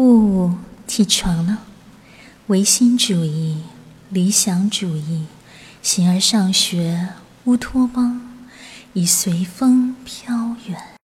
呜，起床了，唯心主义、理想主义，形而上学，乌托邦，已随风飘。